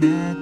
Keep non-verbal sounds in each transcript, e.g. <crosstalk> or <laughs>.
Yeah.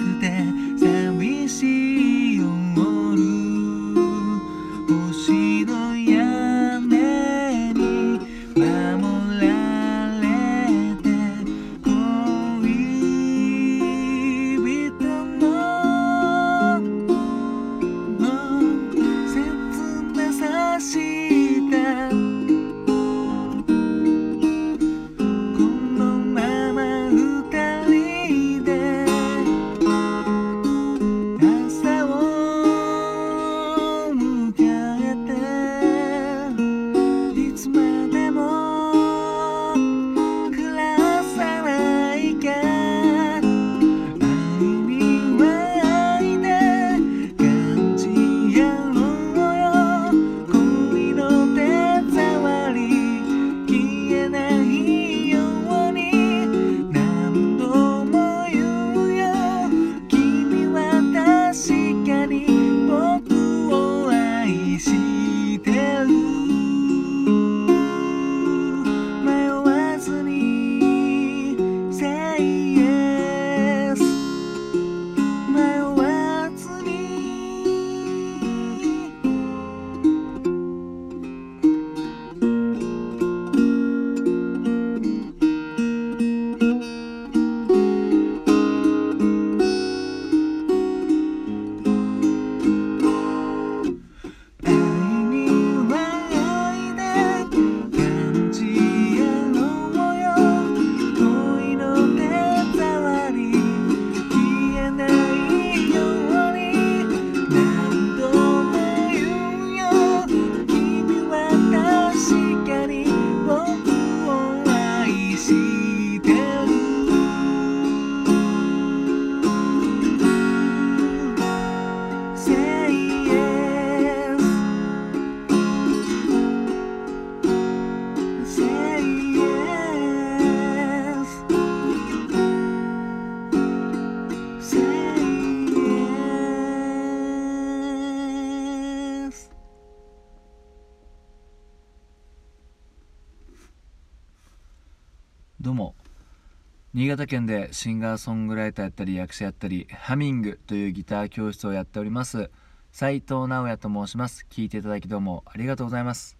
新潟県でシンガーソングライターやったり役者やったりハミングというギター教室をやっております。斉藤直也と申します。聞いていただきどうもありがとうございます。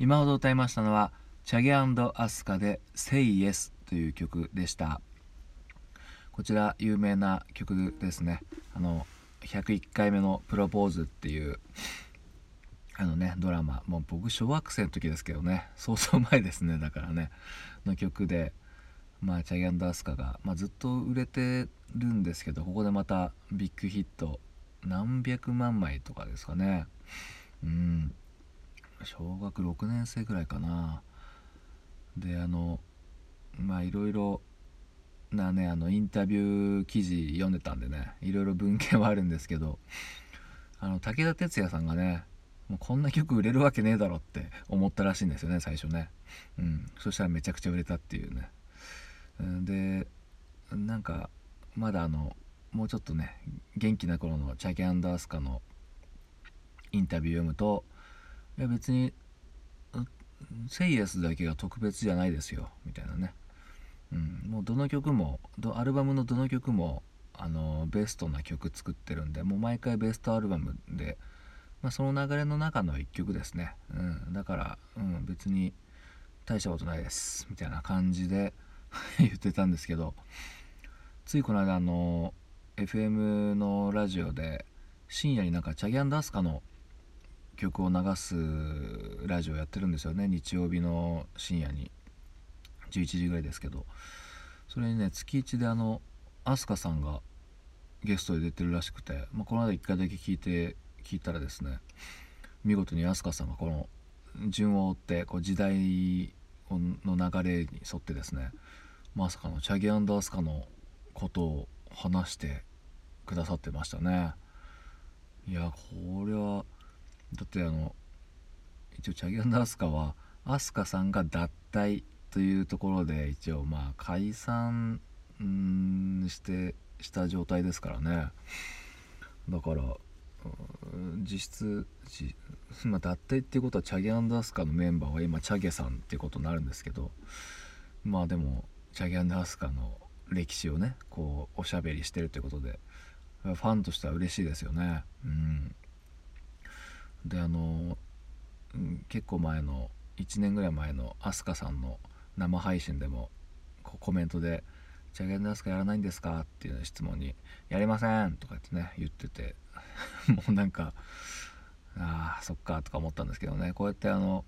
今ほど歌いましたのはチャゲアスカで Say Yes という曲でした。こちら有名な曲ですね。あの101回目のプロポーズっていうあのねドラマ。もう僕小学生の時ですけどね。そうそう前ですね。だからね。の曲でまあ、チャゲアンドアスカが、まあ、ずっと売れてるんですけどここでまたビッグヒット何百万枚とかですかね。うん。小学6年生ぐらいかな。であのまあいろいろなねあのインタビュー記事読んでたんでねいろいろ文献はあるんですけどあの武田鉄矢さんがねもうこんな曲売れるわけねえだろって思ったらしいんですよね最初ね。うん。そしたらめちゃくちゃ売れたっていうね。でなんかまだあのもうちょっとね元気な頃のチャゲ・アンダースカのインタビュー読むといや別にセイエスだけが特別じゃないですよみたいなね、うん、もうどの曲もアルバムのどの曲もあのベストな曲作ってるんでもう毎回ベストアルバムで、まあ、その流れの中の一曲ですね、うん、だから、うん、別に大したことないですみたいな感じで <laughs> 言ってたんですけどついこの間あの FM のラジオで深夜になんかチャギアンダスカの曲を流すラジオやってるんですよね。日曜日の深夜に。11時ぐらいですけど。それにね月1であの飛鳥さんがゲストで出てるらしくて、まあ、この間1回だけ聞いて聞いたらですね見事に飛鳥さんがこの順を追ってこう時代の流れに沿ってですねまさかのチャギアンダースカのことを話してくださってましたね。いやこれはだってあの一応チャギアンダースカは飛鳥さんが脱退というところで一応まあ解散してした状態ですからね。だから実質 <laughs> まあ、脱退っていうことはチャゲアンダースカのメンバーは今チャゲさんっていうことになるんですけどまあでもチャゲアンダースカの歴史をねこうおしゃべりしてるということでファンとしては嬉しいですよねうんであの、結構前の1年ぐらい前の飛鳥さんの生配信でもこうコメントで「チャゲアンダースカやらないんですか?」っていう質問に「やりません」とかってね言ってて <laughs> もうなんかああそっかとか思ったんですけどねこうやってあの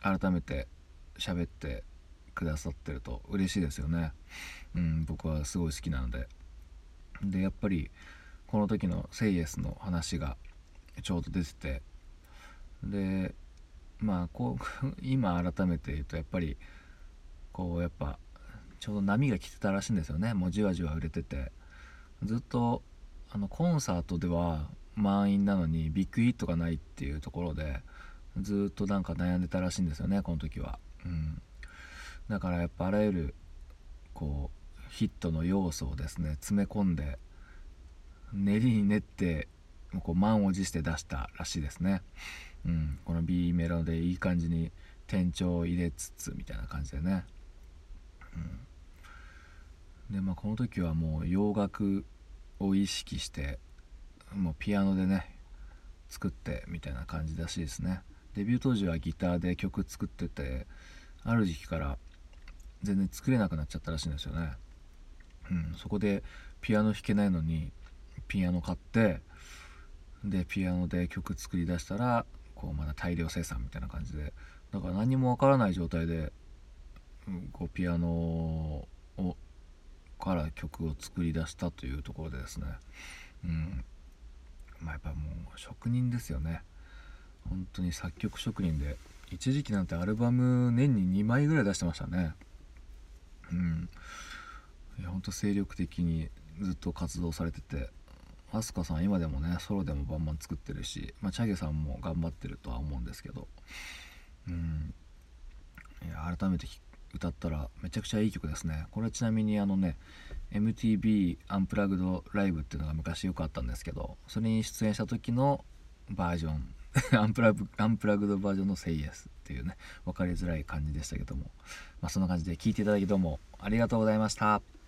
改めて喋ってくださってると嬉しいですよね。うん、僕はすごい好きなので。で、やっぱりこの時のセイエスの話がちょうど出てて、で、まあこう、<laughs> 今改めて言うとやっぱり、こうやっぱ、ちょうど波が来てたらしいんですよね。もうじわじわ売れてて。ずっと、あの、コンサートでは満員なのにビッグヒットがないっていうところで、ずっとなんか悩んでたらしいんですよね、この時は。うん。だからやっぱあらゆるこうヒットの要素をですね詰め込んで練りに練ってこう満を持して出したらしいですね、うん、この B メロでいい感じに転調を入れつつみたいな感じでね、うん、でまあこの時はもう洋楽を意識してもうピアノでね作ってみたいな感じらしいですね。デビュー当時はギターで曲作っててある時期から全然作れなくなっちゃったらしいんですよね。うん、そこでピアノ弾けないのにピアノ買ってでピアノで曲作り出したらこうまだ大量生産みたいな感じで。だから何もわからない状態で、うん、こうピアノをから曲を作り出したというところでですね、うん。まあ、やっぱもう職人ですよね。本当に作曲職人で。一時期なんてアルバム年に2枚ぐらい出してましたね。うん。いやほんと精力的にずっと活動されてて飛鳥さん今でもねソロでもバンバン作ってるし、まあ、チャゲさんも頑張ってるとは思うんですけどうん。いや改めて歌ったらめちゃくちゃいい曲ですね。これちなみにあのね MTV アンプラグドライブっていうのが昔よくあったんですけどそれに出演した時のバージョン <laughs> アンプラグアンプラグドバージョンの「セイエスっていうね分かりづらい感じでしたけども、まあ、そんな感じで聞いていただきどうもありがとうございました。